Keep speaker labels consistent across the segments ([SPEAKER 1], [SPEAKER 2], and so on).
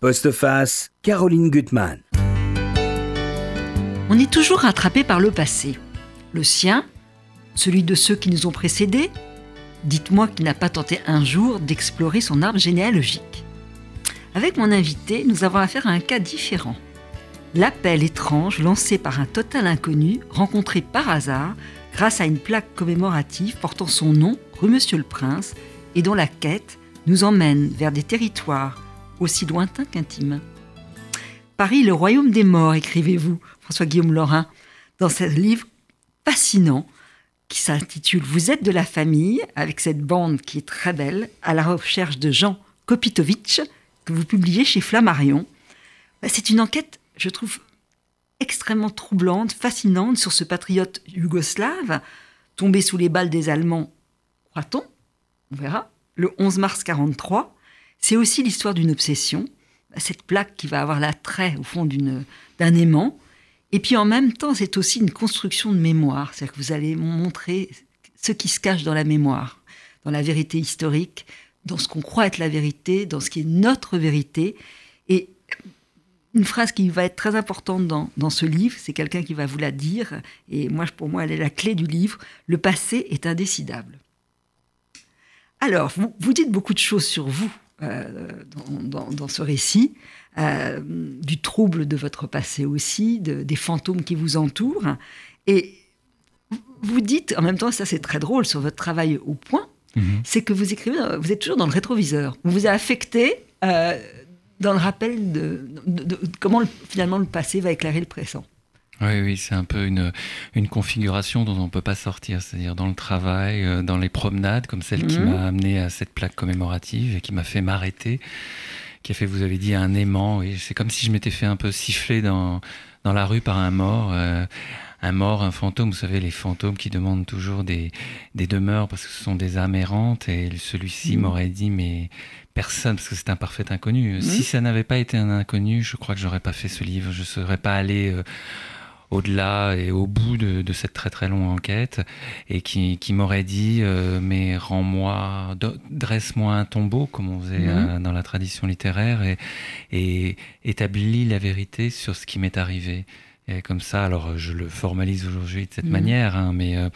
[SPEAKER 1] Postface, Caroline Gutmann.
[SPEAKER 2] On est toujours rattrapé par le passé. Le sien, celui de ceux qui nous ont précédés. Dites-moi qui n'a pas tenté un jour d'explorer son arbre généalogique. Avec mon invité, nous avons affaire à un cas différent. L'appel étrange lancé par un total inconnu, rencontré par hasard, grâce à une plaque commémorative portant son nom, rue Monsieur le Prince, et dont la quête nous emmène vers des territoires aussi lointain qu'intime. Paris, le royaume des morts, écrivez-vous, François-Guillaume Laurin, dans ce livre fascinant qui s'intitule Vous êtes de la famille, avec cette bande qui est très belle, à la recherche de Jean Kopitovitch, que vous publiez chez Flammarion. Bah, c'est une enquête, je trouve, extrêmement troublante, fascinante sur ce patriote yougoslave, tombé sous les balles des Allemands, croit-on? On verra. Le 11 mars 43, c'est aussi l'histoire d'une obsession, cette plaque qui va avoir l'attrait au fond d'un aimant. Et puis en même temps, c'est aussi une construction de mémoire. C'est-à-dire que vous allez montrer ce qui se cache dans la mémoire, dans la vérité historique, dans ce qu'on croit être la vérité, dans ce qui est notre vérité. Et une phrase qui va être très importante dans, ce livre, c'est quelqu'un qui va vous la dire, et moi, pour moi, elle est la clé du livre, le passé est indécidable. Alors, vous dites beaucoup de choses sur vous euh, dans, ce récit, euh, du trouble de votre passé aussi, des fantômes qui vous entourent. Et vous dites, en même temps, ça c'est très drôle sur votre travail au point, mhm. c'est que vous écrivez, vous êtes toujours dans le rétroviseur. Vous vous affecté euh, dans le rappel de, comment finalement le passé va éclairer le présent.
[SPEAKER 3] Oui, oui, c'est un peu une, une configuration dont on ne peut pas sortir, c'est-à-dire dans le travail, euh, dans les promenades, comme celle qui mhm. m'a amené à cette plaque commémorative et qui m'a fait m'arrêter, qui a fait, vous avez dit, un aimant. Et c'est comme si je m'étais fait un peu siffler dans, dans la rue par un mort. Euh, un mort, un fantôme, vous savez, les fantômes qui demandent toujours des, des demeures parce que ce sont des âmes errantes. Et celui-ci mhm. m'aurait dit, mais personne, parce que c'est un parfait inconnu. Mhm. Si ça n'avait pas été un inconnu, je crois que j'aurais pas fait ce livre. Je ne serais pas allé. Euh, au-delà et au bout de, cette très très longue enquête et qui, m'aurait dit euh, mais rends-moi, dresse-moi un tombeau comme on faisait mhm. euh, dans la tradition littéraire et, et établis la vérité sur ce qui m'est arrivé comme ça, alors je le formalise aujourd'hui de cette mhm. manière, hein, mais euh,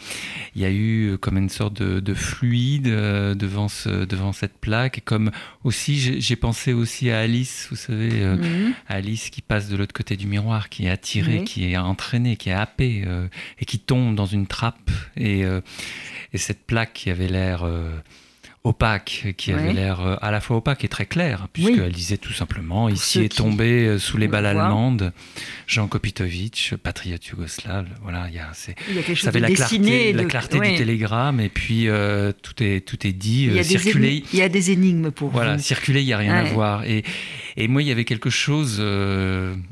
[SPEAKER 3] il y a eu euh, comme une sorte de, fluide euh, devant, ce, devant cette plaque. Et comme aussi, j'ai pensé aussi à Alice, vous savez, mhm. Alice qui passe de l'autre côté du miroir, qui est attirée, qui est entraînée, qui est happée et qui tombe dans une trappe. Et, et cette plaque qui avait l'air opaque, qui avait l'air euh, à la fois opaque et très clair, puisqu'elle disait tout simplement Ici est tombé euh, sous les balles allemandes Jean Kopitovitch, patriote yougoslave. Voilà, il y a,
[SPEAKER 2] il y a quelque chose de la clarté,
[SPEAKER 3] la clarté du télégramme, et puis euh, tout, est, tout est dit.
[SPEAKER 2] Il y, a circuler,
[SPEAKER 3] il
[SPEAKER 2] y a des énigmes pour
[SPEAKER 3] voilà, circuler, il n'y a rien à voir. Et, et moi, il y avait quelque chose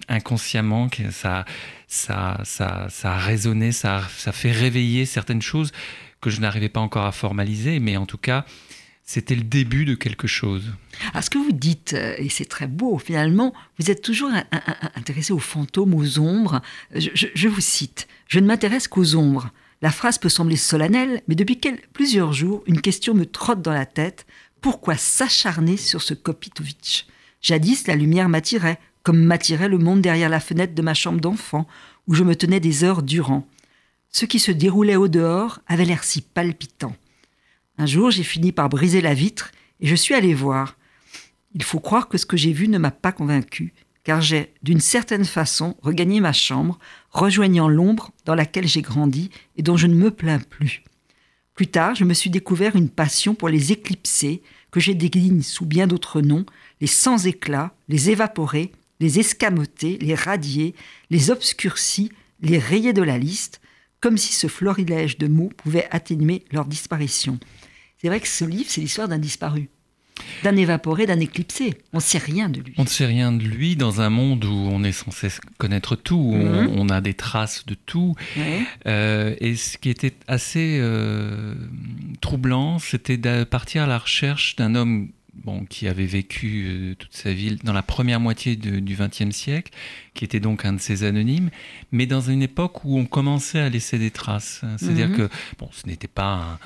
[SPEAKER 3] inconsciemment, que ça, ça, ça, ça a résonné, ça, ça fait réveiller certaines choses que je n'arrivais pas encore à formaliser, mais en tout cas, c'était le début de quelque chose.
[SPEAKER 2] À ce que vous dites, euh, et c'est très beau, finalement, vous êtes toujours intéressé aux fantômes, aux ombres. Je, vous cite, je ne m'intéresse qu'aux ombres. La phrase peut sembler solennelle, mais depuis plusieurs jours, une question me trotte dans la tête. Pourquoi s'acharner sur ce Kopitovitch Jadis, la lumière m'attirait, comme m'attirait le monde derrière la fenêtre de ma chambre d'enfant, où je me tenais des heures durant. Ce qui se déroulait au dehors avait l'air si palpitant. Un jour, j'ai fini par briser la vitre et je suis allé voir. Il faut croire que ce que j'ai vu ne m'a pas convaincu, car j'ai, d'une certaine façon, regagné ma chambre, rejoignant l'ombre dans laquelle j'ai grandi et dont je ne me plains plus. Plus tard, je me suis découvert une passion pour les éclipser, que j'ai désigne sous bien d'autres noms, les sans éclat, les évaporés, les escamotés, les radiés, les obscurcis, les rayés de la liste, comme si ce florilège de mots pouvait atténuer leur disparition. C'est vrai que ce livre, c'est l'histoire d'un disparu d'un évaporé, d'un éclipsé. On ne sait rien de lui.
[SPEAKER 3] On ne sait rien de lui dans un monde où on est censé connaître tout, où on, mhm. a des traces de tout. Euh, et ce qui était assez euh, troublant, c'était de partir à la recherche d'un homme bon, qui avait vécu euh, toute sa vie dans la première moitié du XXe siècle, qui était donc un de ces anonymes, mais dans une époque où on commençait à laisser des traces. C'est-à-dire mhm. que, bon, ce n'était pas un,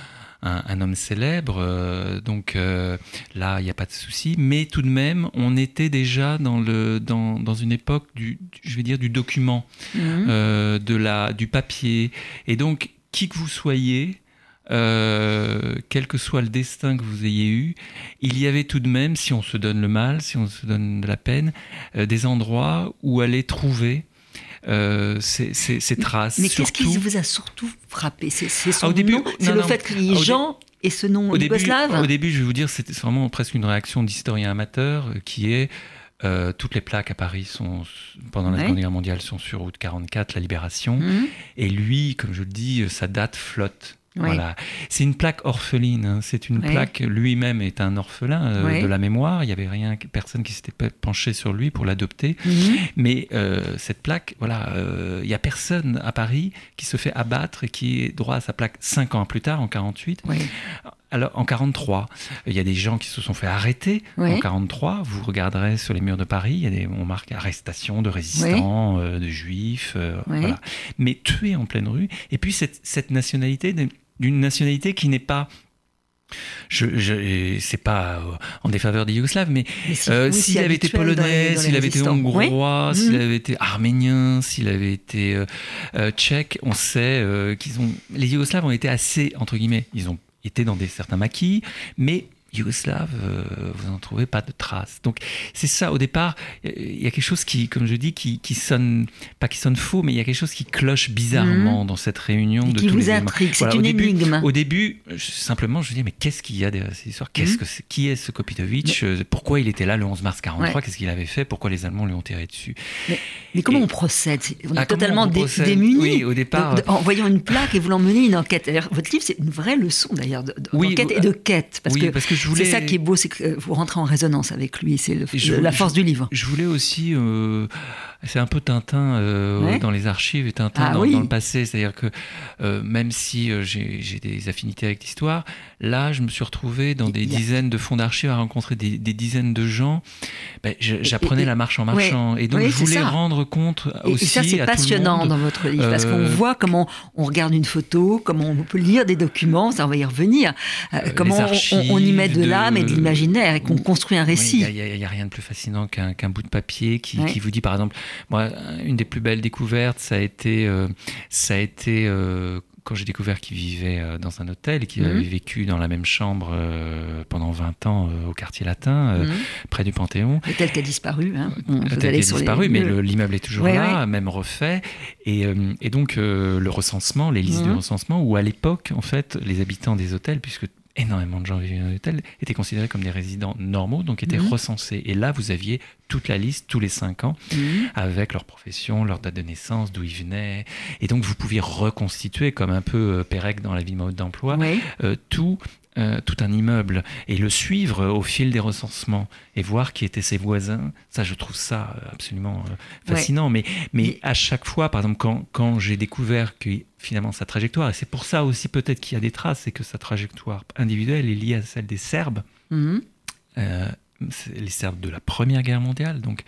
[SPEAKER 3] homme célèbre, euh, donc euh, là, il n'y a pas de souci, mais tout de même, on était déjà dans, le, dans, dans une époque du, je vais dire, du document, mhm. de la, du papier, et donc, qui que vous soyez, euh, quel que soit le destin que vous ayez eu, il y avait tout de même, si on se donne le mal, si on se donne de la peine, euh, des endroits où aller trouver euh, ces, traces.
[SPEAKER 2] Mais qu'est-ce qui vous a surtout frappé? C'est son nom C'est le fait qu'il y ait Jean et ce nom
[SPEAKER 3] au début, Au début, je vais vous dire, c'était vraiment presque une réaction d'historien amateur qui est toutes les plaques à Paris sont, pendant la Seconde Guerre mondiale sont sur route 44, la Libération. Mhm. Et lui, comme je le dis, sa date flotte. Voilà. C'est une plaque orpheline. Hein. C'est une plaque. Lui-même est un orphelin euh, de la mémoire. Il n'y avait rien, personne qui s'était penché sur lui pour l'adopter. Mhm. Mais euh, cette plaque, voilà, euh, il n'y a personne à Paris qui se fait abattre et qui est droit à sa plaque cinq ans plus tard, en 48. Alors, en 43, il y a des gens qui se sont fait arrêter. En 43, vous regarderez sur les murs de Paris, il y a des, on marque arrestation de résistants, de juifs, voilà. Mais tués en pleine rue. Et puis cette, cette nationalité d'une nationalité qui n'est pas je, je c'est pas euh, en défaveur des Yougoslaves, mais, euh, s'il avait été polonais, s'il avait été hongrois, s'il mhm. avait été arménien, s'il avait été euh, tchèque, on sait qu'ils ont. Les Yougoslaves ont été assez entre guillemets, ils ont été dans des certains maquis, mais yougoslave, euh, vous n'en trouvez pas de traces. Donc c'est ça, au départ, il y a quelque chose qui, comme je dis, qui, qui, sonne, pas qui sonne faux, mais il y a quelque chose qui cloche bizarrement mhm. dans cette réunion. de
[SPEAKER 2] qui vous intrigue, c'est une énigme.
[SPEAKER 3] Au début, simplement, je me dis, mais qu'est-ce qu'il y a derrière cette histoire? Qu'est-ce mhm. que Qui est ce Kopitovic? Euh, Pourquoi il était là le 11 mars 43 Qu'est-ce qu'il avait fait? Pourquoi les Allemands lui ont tiré dessus?
[SPEAKER 2] Mais, comment on procède? On est ah, totalement démunis.
[SPEAKER 3] Oui, au départ.
[SPEAKER 2] en voyant une plaque et voulant mener une enquête. Votre livre, c'est une vraie leçon d'ailleurs d'enquête et de quête.
[SPEAKER 3] Parce que, parce que c'est
[SPEAKER 2] ça qui est beau, c'est que vous rentrez en résonance avec lui. C'est la force du livre.
[SPEAKER 3] Je voulais aussi euh, c'est un peu Tintin euh, dans les archives et Tintin ah dans, le passé. C'est-à-dire que euh, même si euh, j'ai des affinités avec l'histoire, là, je me suis retrouvé dans des dizaines de fonds d'archives à rencontrer des, dizaines de gens. Ben, j'apprenais la marche en marchant. Et donc, je voulais rendre compte aussi. Et
[SPEAKER 2] ça, c'est passionnant dans votre livre, parce qu'on voit comment on regarde une photo, comment on peut lire des documents, ça, on va y revenir, comment on, y de, l'âme et de l'imaginaire et qu'on construit un récit.
[SPEAKER 3] Il n'y a, rien de plus fascinant qu'un bout de papier qui, qui vous dit, par exemple, moi, une des plus belles découvertes, ça a été, euh, ça a été euh, quand j'ai découvert qu'il vivait euh, dans un hôtel et qu'il mhm. avait vécu dans la même chambre pendant 20 ans au quartier latin, mhm. près du Panthéon.
[SPEAKER 2] L'hôtel qui a disparu. Hein.
[SPEAKER 3] L'hôtel qui a disparu, mais l'immeuble est toujours là, même refait. Et, et donc le recensement, les listes de mhm. recensement, où à l'époque, en fait, les habitants des hôtels, puisque énormément de gens vivaient dans l'hôtel, étaient considérés comme des résidents normaux, donc étaient mhm. recensés. Et là, vous aviez toute la liste tous les cinq ans, mhm. avec leur profession, leur date de naissance, d'où ils venaient. Et donc, vous pouviez reconstituer, comme un peu euh, Pérec dans la vie mode d'emploi, euh, tout euh, tout un immeuble et le suivre au fil des recensements et voir qui étaient ses voisins, ça je trouve ça absolument fascinant. Mais, mais à chaque fois, par exemple, quand, quand j'ai découvert que finalement sa trajectoire, et c'est pour ça aussi peut-être qu'il y a des traces, c'est que sa trajectoire individuelle est liée à celle des Serbes, mhm. euh, les Serbes de la Première Guerre mondiale. Donc,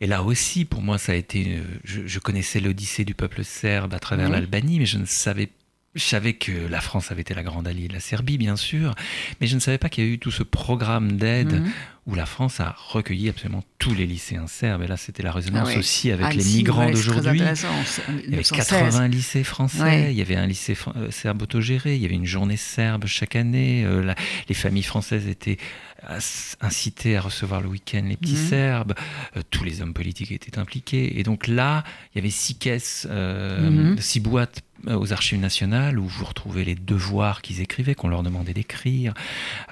[SPEAKER 3] et là aussi, pour moi, ça a été. Euh, je, connaissais l'odyssée du peuple serbe à travers l'Albanie, mais je ne savais je savais que la France avait été la grande alliée de la Serbie, bien sûr, mais je ne savais pas qu'il y a eu tout ce programme d'aide mhm. Où la France a recueilli absolument tous les lycéens serbes. Et là, c'était la résonance ah aussi avec les migrants d'aujourd'hui. Il y avait 80 lycées français, il y avait un lycée euh, serbe autogéré, il y avait une journée serbe chaque année. Euh, les familles françaises étaient incitées à recevoir le week-end les petits mhm. Serbes. Euh, tous les hommes politiques étaient impliqués. Et donc là, il y avait six caisses, mhm. six boîtes aux archives nationales où vous retrouvez les devoirs qu'ils écrivaient, qu'on leur demandait d'écrire.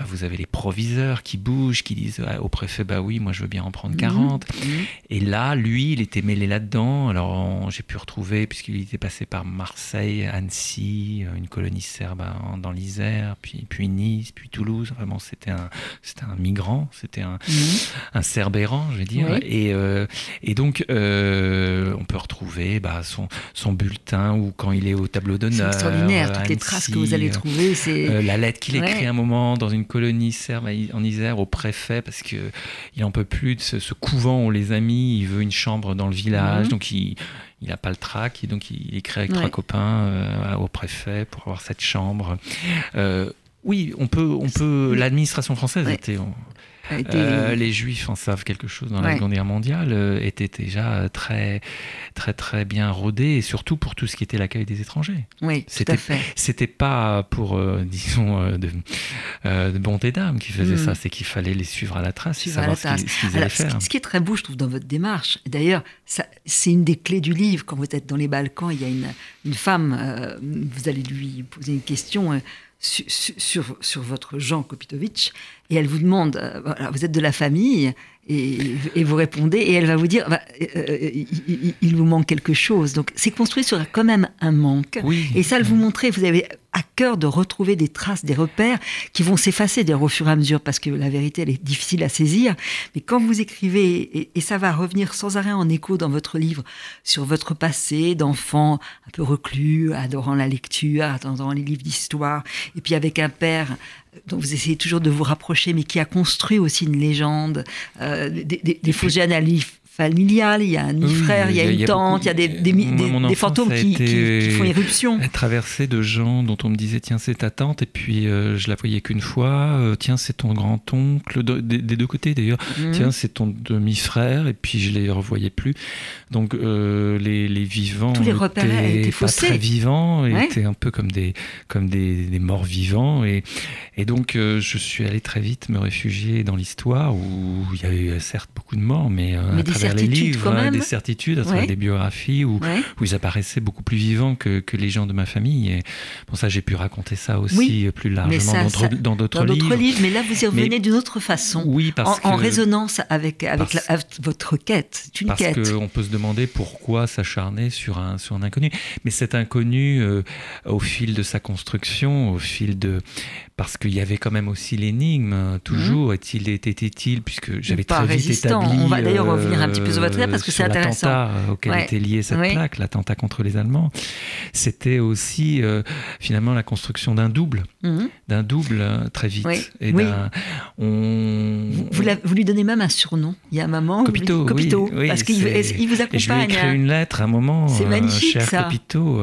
[SPEAKER 3] Vous avez les proviseurs qui bougent, qui disent au préfet, bah oui, moi je veux bien en prendre 40. Mmh. Mmh. Et là, lui, il était mêlé là-dedans. Alors j'ai pu retrouver, puisqu'il était passé par Marseille, Annecy, une colonie serbe dans l'Isère, puis, puis Nice, puis Toulouse. Vraiment, c'était un, c'était un migrant, c'était un, mmh. un serbe errant, je vais dire. Et, et donc, on peut retrouver bah, son, son bulletin ou quand il est au tableau d'honneur.
[SPEAKER 2] C'est extraordinaire, toutes les traces que vous allez trouver. C'est...
[SPEAKER 3] la lettre qu'il écrit un moment dans une colonie serbe en Isère au préfet parce que il en peut plus de ce, couvent où les amis, il veut une chambre dans le village, mhm. donc il il n'a pas le trac et donc il écrit avec trois copains euh, au préfet pour avoir cette chambre. Euh, oui, on peut, on peut. L'administration française était euh, les Juifs en savent quelque chose dans la Seconde Guerre mondiale, euh, étaient déjà très, très, très bien rodés, et surtout pour tout ce qui était l'accueil des étrangers.
[SPEAKER 2] Oui, tout à fait.
[SPEAKER 3] C'était pas pour, euh, disons, de, de bonté d'âme qui faisait hmm. ça, c'est qu'il fallait les suivre à la trace, suivre savoir ce qu'ils allaient faire.
[SPEAKER 2] Ce qui est très beau, je trouve, dans votre démarche, d'ailleurs, c'est une des clés du livre. Quand vous êtes dans les Balkans, il y a une, une femme, vous allez lui poser une question sur, sur, votre Jean Kopitovic et elle vous demande, euh, vous êtes de la famille et, vous répondez et elle va vous dire, bah, euh, euh, il, vous manque quelque chose. Donc c'est construit sur quand même un manque. Et ça, elle vous montrer, vous avez à cœur de retrouver des traces, des repères qui vont s'effacer au fur et à mesure parce que la vérité, elle est difficile à saisir. Mais quand vous écrivez, et, ça va revenir sans arrêt en écho dans votre livre sur votre passé d'enfant un peu reclus, adorant la lecture, attendant les livres d'histoire, et puis avec un père dont vous essayez toujours de vous rapprocher, mais qui a construit aussi une légende, euh, des, des, des faux familiale, il y a un demi-frère, il y a une tante, il y a des, des, fantômes qui, font irruption.
[SPEAKER 3] Traversé de gens dont on me disait tiens c'est ta tante et puis euh, je la voyais qu'une fois, euh, tiens c'est ton grand-oncle, des, deux côtés d'ailleurs, mhm. tiens c'est ton demi-frère et puis je les revoyais plus. Donc euh, les, les, vivants
[SPEAKER 2] Tous les repères étaient,
[SPEAKER 3] pas très vivants, étaient un peu comme des, comme des, morts vivants et, et donc je suis allé très vite me réfugier dans l'histoire où il y avait certes beaucoup de morts mais,
[SPEAKER 2] mais les livres, hein,
[SPEAKER 3] des certitudes, à travers des biographies où, où, ils apparaissaient beaucoup plus vivants que, que, les gens de ma famille. Et pour ça, j'ai pu raconter ça aussi plus largement dans d'autres livres.
[SPEAKER 2] livres. Mais là, vous y revenez d'une autre façon.
[SPEAKER 3] Oui, parce
[SPEAKER 2] en, en résonance avec, avec, votre quête. Une
[SPEAKER 3] parce
[SPEAKER 2] quête.
[SPEAKER 3] Qu'on peut se demander pourquoi s'acharner sur un, sur un inconnu. Mais cet inconnu, euh, au fil de sa construction, au fil de parce qu'il y avait quand même aussi l'énigme, toujours, mmh. est-il, était-il, puisque j'avais très vite établi...
[SPEAKER 2] On va d'ailleurs revenir un petit peu sur votre parce que c'est intéressant.
[SPEAKER 3] l'attentat auquel était lié cette plaque, l'attentat contre les Allemands, c'était aussi euh, finalement la construction d'un double, mmh. d'un double euh, très vite. Et
[SPEAKER 2] on... vous, vous, lui donnez même un surnom. Il y a un moment...
[SPEAKER 3] Copito, Copito
[SPEAKER 2] parce qu'il il vous accompagne. Et
[SPEAKER 3] je lui ai écrit une lettre à un moment,
[SPEAKER 2] c'est magnifique,
[SPEAKER 3] cher
[SPEAKER 2] ça.
[SPEAKER 3] Copito.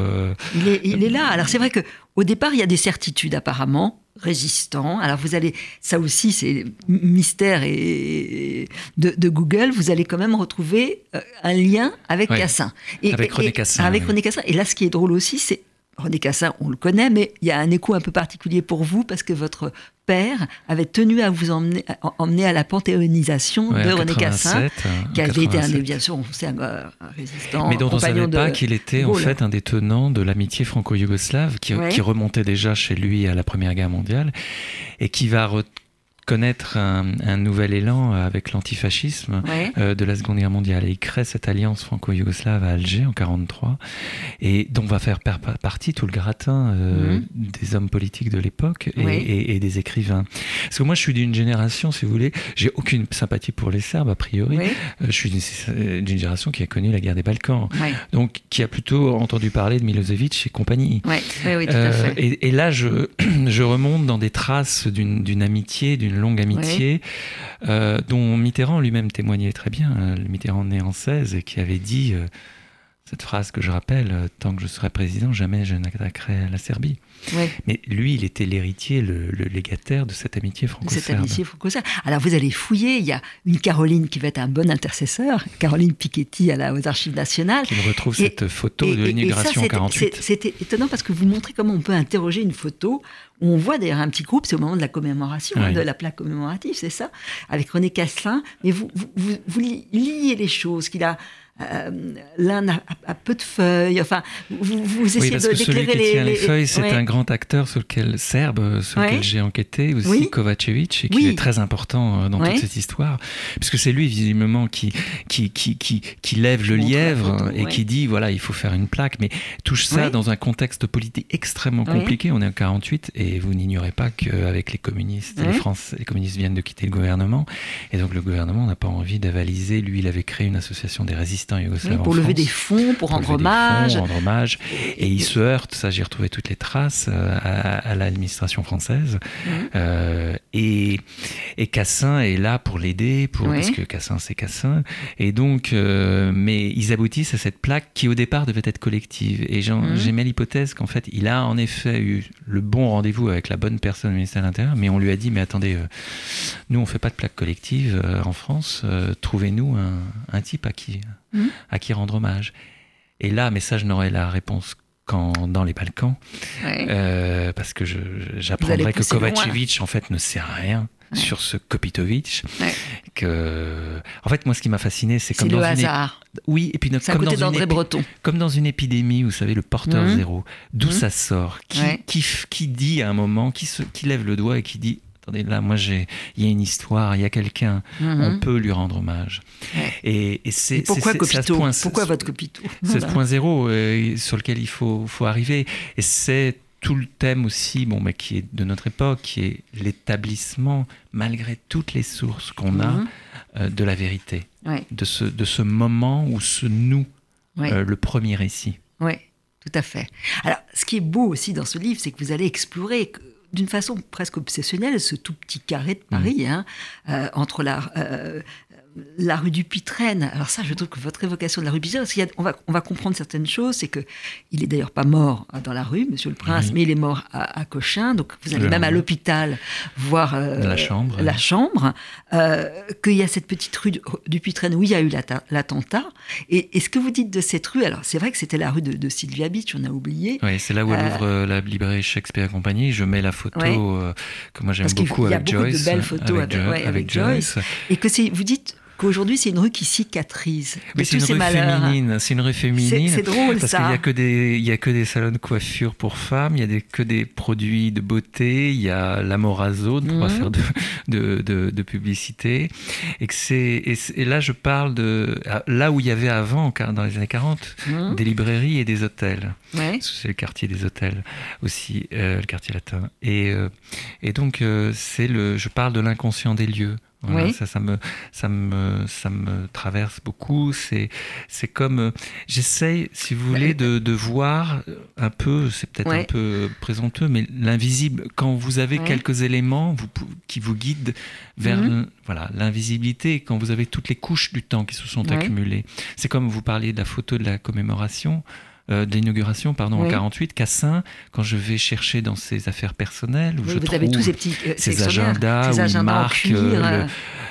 [SPEAKER 2] il, est, il est là. Alors c'est vrai que au départ, il y a des certitudes apparemment résistant. Alors vous allez, ça aussi c'est mystère et de, Google, vous allez quand même retrouver euh, un lien avec Cassin.
[SPEAKER 3] Et, avec René Cassin.
[SPEAKER 2] avec René Cassin. Et là, ce qui est drôle aussi, c'est René Cassin, on le connaît, mais il y a un écho un peu particulier pour vous parce que votre père avait tenu à vous emmener, emmener à la panthéonisation de René Cassin, qui avait été un, bien sûr, un, résistant,
[SPEAKER 3] mais dont on ne savait
[SPEAKER 2] pas
[SPEAKER 3] qu'il était en fait un des tenants de l'amitié franco-yougoslave qui, qui, remontait déjà chez lui à la Première Guerre mondiale et qui va connaître un, nouvel élan avec l'antifascisme euh, de la Seconde Guerre mondiale. Et il crée cette alliance franco-yougoslave à Alger en 43, et dont va faire partie tout le gratin euh, mhm. des hommes politiques de l'époque et, des écrivains. Parce que moi, je suis d'une génération, si vous voulez, j'ai aucune sympathie pour les Serbes a priori. Euh, je suis d'une génération qui a connu la guerre des Balkans, donc qui a plutôt entendu parler de Milosevic et compagnie. Et, et, là, je, je remonte dans des traces d'une amitié, d'une longue amitié, euh, dont Mitterrand lui-même témoignait très bien. Euh, Mitterrand né en 16 et qui avait dit euh, cette phrase que je rappelle tant que je serai président, jamais je n'attaquerai la Serbie. Mais lui, il était l'héritier, le, légataire de cette amitié franco-serbe.
[SPEAKER 2] Cette amitié franco-serbe. Alors vous allez fouiller, il y a une Caroline qui va être un bon intercesseur, Caroline Piketty à la, aux Archives nationales.
[SPEAKER 3] Qui retrouve cette photo de l'immigration en 48.
[SPEAKER 2] C'était étonnant parce que vous montrez comment on peut interroger une photo on voit d'ailleurs un petit groupe, c'est au moment de la commémoration, hein, de la plaque commémorative, c'est ça, avec René Casselin. Mais vous, vous, liez les choses, qu'il a euh, l'un a, peu de feuilles. Enfin, vous, vous essayez
[SPEAKER 3] oui,
[SPEAKER 2] d'éclairer
[SPEAKER 3] les,
[SPEAKER 2] les,
[SPEAKER 3] les, feuilles. C'est un grand acteur sur lequel serbe, sur lequel j'ai enquêté aussi,
[SPEAKER 2] oui.
[SPEAKER 3] Kovacevic, et qui est très important dans toute cette histoire, puisque c'est lui visiblement qui qui, qui, qui, qui lève le lièvre photo, et qui dit voilà il faut faire une plaque, mais touche ça dans un contexte politique extrêmement compliqué. On est en 48 et vous n'ignorez pas qu'avec les communistes, les, France, les communistes viennent de quitter le gouvernement, et donc le gouvernement n'a pas envie d'avaliser. Lui, il avait créé une association des résistants yougoslaves
[SPEAKER 2] oui, pour lever des fonds, pour, rendre hommage.
[SPEAKER 3] Fonds, rendre hommage. Et, et, il se heurte, ça j'ai retrouvé toutes les traces, euh, à, à l'administration française. Mmh. Euh, et, et Cassin est là pour l'aider, pour, oui. parce que Cassin c'est Cassin. Et donc, euh, mais ils aboutissent à cette plaque qui au départ devait être collective. Et mmh. j'aimais l'hypothèse qu'en fait, il a en effet eu le bon rendez-vous avec la bonne personne au ministère de l'Intérieur, mais on lui a dit, mais attendez, euh, nous on fait pas de plaque collective en France, trouvez-nous un, un, type à qui, mmh. à qui rendre hommage. Et là, mais ça, je n'aurais la réponse qu'en dans les Balkans,
[SPEAKER 2] ouais.
[SPEAKER 3] euh, parce que j'apprendrai que Kovacevic, en fait, ne sert à rien. Ouais. sur ce Kopitovic.
[SPEAKER 2] Ouais.
[SPEAKER 3] Que, en fait, moi, ce qui m'a fasciné, c'est comme
[SPEAKER 2] le
[SPEAKER 3] dans
[SPEAKER 2] hasard.
[SPEAKER 3] Une... Oui, et puis comme,
[SPEAKER 2] côté
[SPEAKER 3] dans une
[SPEAKER 2] Breton.
[SPEAKER 3] comme dans une épidémie, vous savez, le porteur
[SPEAKER 2] Mmh.
[SPEAKER 3] zéro, d'où
[SPEAKER 2] Mmh.
[SPEAKER 3] ça sort, qui,
[SPEAKER 2] Ouais.
[SPEAKER 3] qui, qui dit à un moment, qui, se, qui lève le doigt et qui dit attendez, là, moi, j'ai, il y a une histoire, il y a quelqu'un,
[SPEAKER 2] Mhm.
[SPEAKER 3] on peut lui rendre hommage. Et, et c'est
[SPEAKER 2] Et pourquoi
[SPEAKER 3] c'est- c'est- c'est
[SPEAKER 2] Copito
[SPEAKER 3] point-
[SPEAKER 2] Pourquoi votre Copito
[SPEAKER 3] c'est ce point zéro euh, sur lequel il faut, faut arriver. Et c'est tout le thème aussi, bon, mais qui est de notre époque, qui est l'établissement, malgré toutes les sources qu'on a,
[SPEAKER 2] Mhm.
[SPEAKER 3] euh, de la vérité,
[SPEAKER 2] Ouais,
[SPEAKER 3] de ce, de ce moment où se noue
[SPEAKER 2] ouais.
[SPEAKER 3] euh, le premier récit.
[SPEAKER 2] Oui, tout à fait. Alors, ce qui est beau aussi dans ce livre, c'est que vous allez explorer d'une façon presque obsessionnelle ce tout petit carré de Paris, hein, euh, entre la, euh, la rue du Pitrène. Alors ça, je trouve que votre évocation de la rue Pitrène, parce qu'on va, on va comprendre certaines choses, c'est que il est d'ailleurs pas mort hein, dans la rue, Monsieur le Prince,
[SPEAKER 3] Oui.
[SPEAKER 2] mais il est mort à, à Cochin. Donc vous allez
[SPEAKER 3] Le
[SPEAKER 2] même à l'hôpital voir euh,
[SPEAKER 3] La chambre.
[SPEAKER 2] la chambre, euh, qu'il y a cette petite rue du, où il y a eu l'attentat. Et, et ce que vous dites de cette rue, alors c'est vrai que c'était la rue de, de Sylvia Beach, on a oublié.
[SPEAKER 3] Oui, c'est là où elle
[SPEAKER 2] Euh,
[SPEAKER 3] ouvre la librairie Shakespeare et compagnie. Je mets la photo que moi j'aime
[SPEAKER 2] Parce qu'il
[SPEAKER 3] beaucoup
[SPEAKER 2] y a
[SPEAKER 3] avec
[SPEAKER 2] beaucoup de
[SPEAKER 3] Joyce.
[SPEAKER 2] belles photos avec-
[SPEAKER 3] Jo-
[SPEAKER 2] ouais, avec Joyce. Et que vous dites qu'aujourd'hui c'est une rue qui cicatrise de
[SPEAKER 3] Oui, c'est une
[SPEAKER 2] ces
[SPEAKER 3] rue féminine. C'est une rue féminine.
[SPEAKER 2] c'est drôle
[SPEAKER 3] Parce qu'il
[SPEAKER 2] ça.
[SPEAKER 3] n'y a que des, il y a que des salons de coiffure pour femmes, il y a des, que des produits de beauté, il y a l'amorazone pour pas
[SPEAKER 2] Mhm.
[SPEAKER 3] faire de, de, de, de publicité. Et que c'est, et, c'est- et là je parle de, ah, là où il y avait avant, dans les années 40,
[SPEAKER 2] Mmh.
[SPEAKER 3] des librairies et des hôtels.
[SPEAKER 2] Ouais.
[SPEAKER 3] Parce C'est le quartier des hôtels aussi, euh, le quartier latin. Et, euh, et donc, euh, c'est le, je parle de l'inconscient des lieux. Voilà,
[SPEAKER 2] Oui.
[SPEAKER 3] ça, ça, me, ça, me, ça me traverse beaucoup. C'est, c'est comme. euh, J'essaye, si vous voulez, de, de voir un peu, c'est peut-être
[SPEAKER 2] Ouais.
[SPEAKER 3] un peu présomptueux, mais l'invisible, quand vous avez
[SPEAKER 2] Ouais.
[SPEAKER 3] quelques éléments vous, qui vous guident vers
[SPEAKER 2] Mhm.
[SPEAKER 3] voilà, l'invisibilité, quand vous avez toutes les couches du temps qui se sont
[SPEAKER 2] Ouais.
[SPEAKER 3] accumulées. C'est comme vous parliez de la photo de la commémoration euh, de l'inauguration, pardon,
[SPEAKER 2] Oui.
[SPEAKER 3] en 48, Cassin, quand je vais chercher dans ses affaires personnelles, où
[SPEAKER 2] Oui,
[SPEAKER 3] je
[SPEAKER 2] vous
[SPEAKER 3] trouve
[SPEAKER 2] avez tous ces petits euh,
[SPEAKER 3] ses agendas,
[SPEAKER 2] Ces
[SPEAKER 3] où il
[SPEAKER 2] agendas en
[SPEAKER 3] marque euh,
[SPEAKER 2] euh,
[SPEAKER 3] le,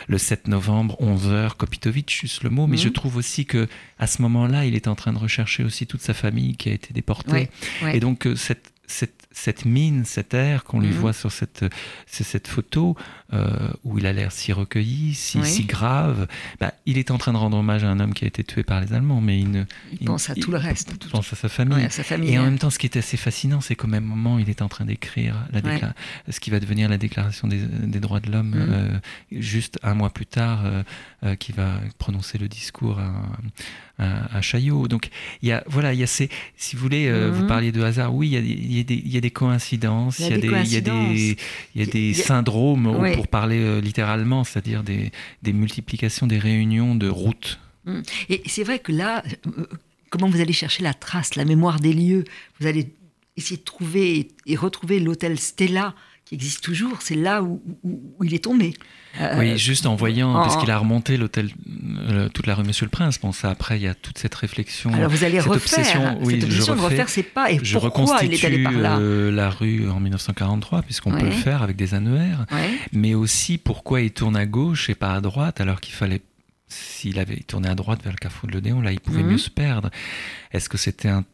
[SPEAKER 3] le 7 novembre, 11h, Kopitovic, juste le mot, mais
[SPEAKER 2] Mhm.
[SPEAKER 3] je trouve aussi que à ce moment-là, il est en train de rechercher aussi toute sa famille qui a été déportée. Et donc, euh, cette, cette, cette mine, cet air qu'on lui
[SPEAKER 2] Mhm.
[SPEAKER 3] voit sur cette, cette photo, euh, où il a l'air si recueilli, si,
[SPEAKER 2] Oui.
[SPEAKER 3] si grave, bah, il est en train de rendre hommage à un homme qui a été tué par les Allemands, mais il, ne,
[SPEAKER 2] il pense à tout le reste.
[SPEAKER 3] il pense à sa famille.
[SPEAKER 2] Ouais, à sa famille.
[SPEAKER 3] Et en
[SPEAKER 2] hein.
[SPEAKER 3] même temps, ce qui est assez fascinant, c'est qu'au même moment, il est en train d'écrire la
[SPEAKER 2] Ouais.
[SPEAKER 3] ce qui va devenir la Déclaration des, des droits de l'homme,
[SPEAKER 2] Mhm.
[SPEAKER 3] euh, juste un mois plus tard, euh, euh, qui va prononcer le discours à, à, à Chaillot. Donc, il y a, voilà, il y a ces, si vous voulez, euh,
[SPEAKER 2] Mhm.
[SPEAKER 3] vous parliez de hasard, oui, il y a, des- il y a des, il y a des coïncidences,
[SPEAKER 2] Il y a des
[SPEAKER 3] il y a des, il y a des, syndromes,
[SPEAKER 2] Ouais.
[SPEAKER 3] pour parler euh, littéralement, c'est-à-dire des, des multiplications, des réunions de routes.
[SPEAKER 2] Et c'est vrai que là, euh, comment vous allez chercher la trace, la mémoire des lieux? Vous allez essayer de trouver et retrouver l'hôtel Stella qui existe toujours. C'est là où, où- où il est tombé. Euh,
[SPEAKER 3] Oui, juste en voyant,
[SPEAKER 2] en-
[SPEAKER 3] parce qu'il a remonté l'hôtel, euh, toute la rue Monsieur le Prince. Bon, ça, après, il y a toute cette réflexion.
[SPEAKER 2] alors vous allez
[SPEAKER 3] cette
[SPEAKER 2] refaire.
[SPEAKER 3] obsession, oui,
[SPEAKER 2] cette
[SPEAKER 3] je
[SPEAKER 2] obsession de
[SPEAKER 3] refais.
[SPEAKER 2] refaire ses pas et
[SPEAKER 3] je
[SPEAKER 2] pourquoi il est allé par là.
[SPEAKER 3] euh, la rue en 1943, puisqu'on peut le faire avec des annuaires,
[SPEAKER 2] Ouais.
[SPEAKER 3] mais aussi pourquoi il tourne à gauche et pas à droite, alors qu'il fallait, s'il avait tourné à droite vers le carrefour de l'Odéon, là, il pouvait
[SPEAKER 2] Mhm.
[SPEAKER 3] mieux se perdre. Est-ce que c'était un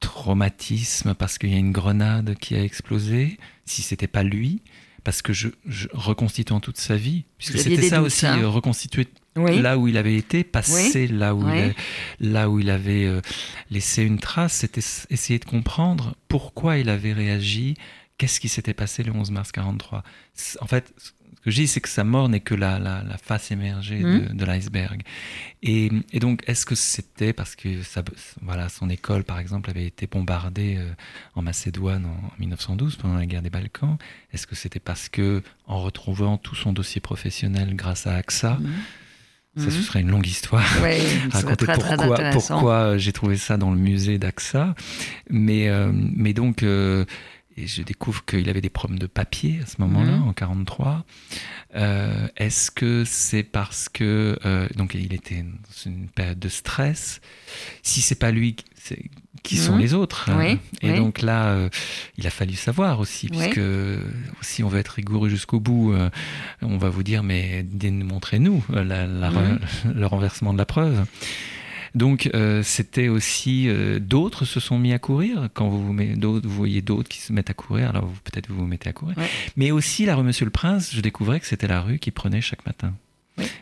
[SPEAKER 3] traumatisme parce qu'il y a une grenade qui a explosé? Si c'était pas lui parce que je, je reconstituant toute sa vie, puisque c'était ça
[SPEAKER 2] doutes,
[SPEAKER 3] aussi,
[SPEAKER 2] hein
[SPEAKER 3] euh, reconstituer là où il avait été, passer là, où il là où il avait euh, laissé une trace, c'était essayer de comprendre pourquoi il avait réagi, qu'est-ce qui s'était passé le 11 mars 43. En fait, ce que je dis, c'est que sa mort n'est que la, la, face émergée de, mmh. l'iceberg. Et, donc, est-ce que c'était parce que voilà, son école, par exemple, avait été bombardée euh, en Macédoine en 1912 pendant la guerre des Balkans? Est-ce que c'était parce que, en retrouvant tout son dossier professionnel grâce à AXA, mmh. Ça, ce mmh. serait une longue histoire. raconter pourquoi, pourquoi j'ai trouvé ça dans le musée d'AXA. Mais, euh, mais donc, euh, et je découvre qu'il avait des problèmes de papier à ce moment-là, mhm. en 43. Euh, est-ce que c'est parce que euh, donc il était dans une période de stress Si c'est pas lui, qui sont mhm. les autres hein? Et donc là, euh, il a fallu savoir aussi, puisque si on veut être rigoureux jusqu'au bout, on va vous dire mais montrez-nous mhm. le renversement de la preuve. Donc euh, c'était aussi euh, d'autres se sont mis à courir quand vous vous, vous voyez d'autres qui se mettent à courir alors peut-être vous vous mettez à courir mais aussi la rue Monsieur le Prince je découvrais que c'était la rue qui prenait chaque matin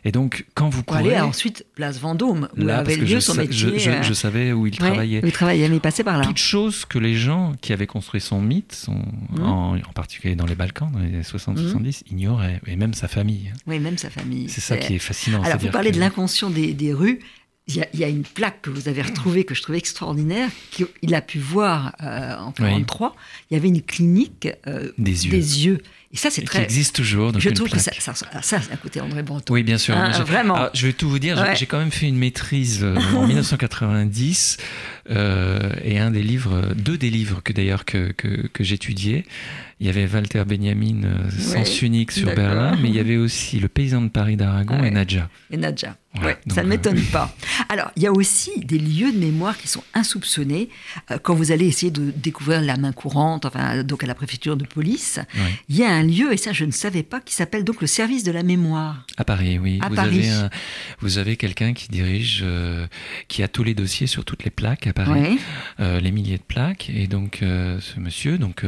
[SPEAKER 3] Et donc, quand vous courez...
[SPEAKER 2] aller ensuite place Vendôme, où là, avait lieu son métier.
[SPEAKER 3] Je, je, savais où il travaillait.
[SPEAKER 2] Où il travaillait, mais il passait par là.
[SPEAKER 3] Toutes choses que les gens qui avaient construit son mythe, son, mmh. en, particulier dans les Balkans, dans les années 60-70, mmh. ignoraient, et même sa famille.
[SPEAKER 2] Oui, même sa famille.
[SPEAKER 3] C'est ça qui est fascinant.
[SPEAKER 2] Alors, vous parlez de l'inconscient des, des, rues il y, a, une plaque que vous avez retrouvée que je trouvais extraordinaire, qu'il a pu voir euh, en 1943. Il y avait une clinique euh, des, yeux. Et ça, c'est très.
[SPEAKER 3] Qui existe toujours.
[SPEAKER 2] je trouve que ça, ça, ça c'est à côté André Breton.
[SPEAKER 3] Oui, bien sûr.
[SPEAKER 2] Hein, vraiment.
[SPEAKER 3] Ah, je vais tout vous dire. J'ai quand même fait une maîtrise euh, en 1990 et un des livres, deux des livres que d'ailleurs que, que, que j'étudiais. Il y avait Walter Benjamin, Sens unique sur Berlin, mais il y avait aussi Le paysan de Paris d'Aragon et Nadja.
[SPEAKER 2] Et Nadja ça ne m'étonne pas. Alors, il y a aussi des lieux de mémoire qui sont insoupçonnés. Euh, quand vous allez essayer de découvrir la main courante, enfin, donc à la préfecture de police, il y a un lieu, et ça je ne savais pas, qui s'appelle donc le service de la mémoire.
[SPEAKER 3] À Paris, oui. vous, Avez vous avez quelqu'un qui dirige, euh, qui a tous les dossiers sur toutes les plaques à Paris, euh, les milliers de plaques, et donc ce monsieur, donc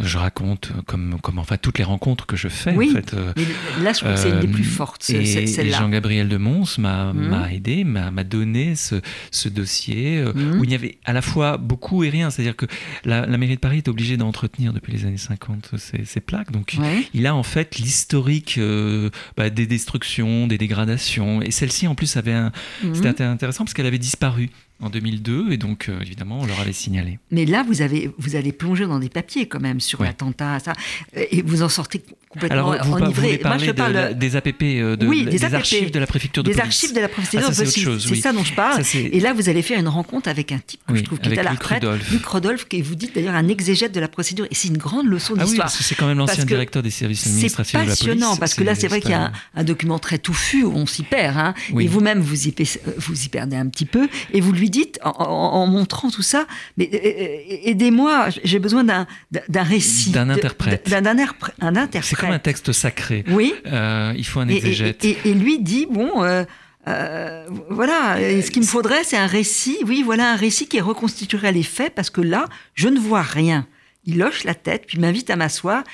[SPEAKER 3] je raconte comme, comme enfin toutes les rencontres que je fais.
[SPEAKER 2] Oui,
[SPEAKER 3] en fait, euh,
[SPEAKER 2] mais là je trouve que c'est une des plus euh, fortes.
[SPEAKER 3] Et, Jean-Gabriel de Mons m'a mmh. aidé, m'a donné ce, ce dossier euh, mmh. où il y avait à la fois beaucoup et rien. C'est-à-dire que la, mairie de Paris est obligée d'entretenir depuis les années 50 ces, ces plaques. Donc il a en fait l'historique bah, des destructions, des dégradations. Et celle-ci en plus avait un, mmh. c'était intéressant parce qu'elle avait disparu en 2002 et donc euh, évidemment on leur avait signalé.
[SPEAKER 2] Mais là vous avez vous allez plonger dans des papiers quand même sur l'attentat ça et vous en sortez complètement
[SPEAKER 3] Alors, vous,
[SPEAKER 2] enivré.
[SPEAKER 3] Vous Moi, je parle des APP euh, de,
[SPEAKER 2] oui,
[SPEAKER 3] des, archives de la préfecture de
[SPEAKER 2] des
[SPEAKER 3] police.
[SPEAKER 2] archives de la préfecture ah, de police. C'est ça dont je parle. et là vous allez faire une rencontre avec un type que je trouve qui est à la retraite, Luc Rodolphe, qui vous dites d'ailleurs un exégète de la procédure et c'est une grande leçon d'histoire. Ah oui,
[SPEAKER 3] parce que c'est quand même l'ancien directeur des services administratifs de la police.
[SPEAKER 2] C'est passionnant parce que là c'est vrai qu'il y a un document très touffu où on s'y perd hein. et vous-même vous y vous y perdez un petit peu et vous lui dites en montrant tout ça, mais euh, euh, aidez-moi, j'ai besoin d'un récit.
[SPEAKER 3] D'un interprète.
[SPEAKER 2] D'un interprète.
[SPEAKER 3] C'est comme un texte sacré.
[SPEAKER 2] Oui.
[SPEAKER 3] Euh, il faut un exégète.
[SPEAKER 2] Et, lui dit, bon... voilà, ce qu'il me faudrait, c'est un récit. Oui, voilà un récit qui reconstituerait les faits, parce que là, je ne vois rien. Il hoche la tête, puis m'invite à m'asseoir,